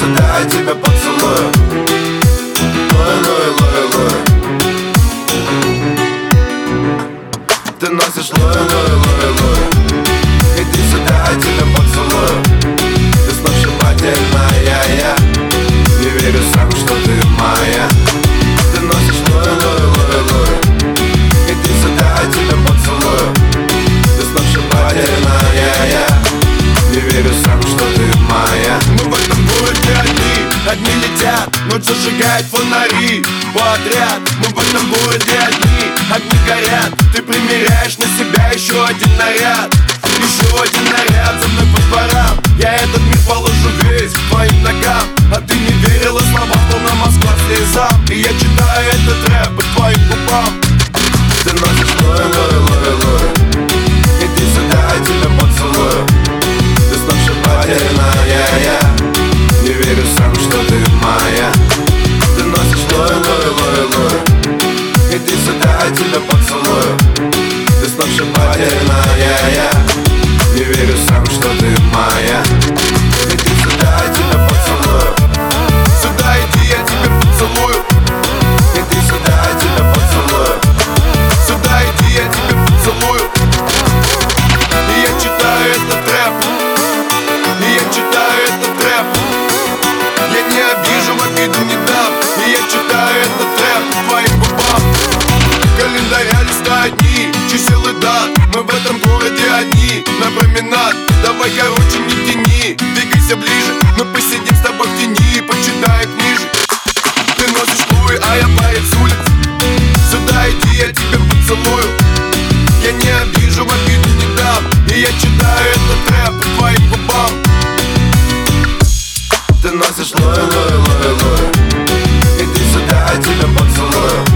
сюда, я тебя поцелую. Лой, лой, лой, лой Ночь зажигает фонари. Подряд Мы в этом городе одни, огни горят. Ты примеряешь на себя еще один наряд. Еще один наряд за мной по дворам. Я этот мир положу Я тебя поцелую? Ты сногсшибательная, я. Не верю Мы в этом городе одни. На променад Давай, короче, не тяни. Двигайся ближе Мы посидим с тобой в тени Почитай книжи. Ты носишь куи, а я парень с улиц. Сюда иди, я тебя поцелую. Я не обижу, в обиду не дам. И я читаю этот рэп по твоим губам. Ты носишь лой, лой, лой, лой Иди сюда, я тебя поцелую.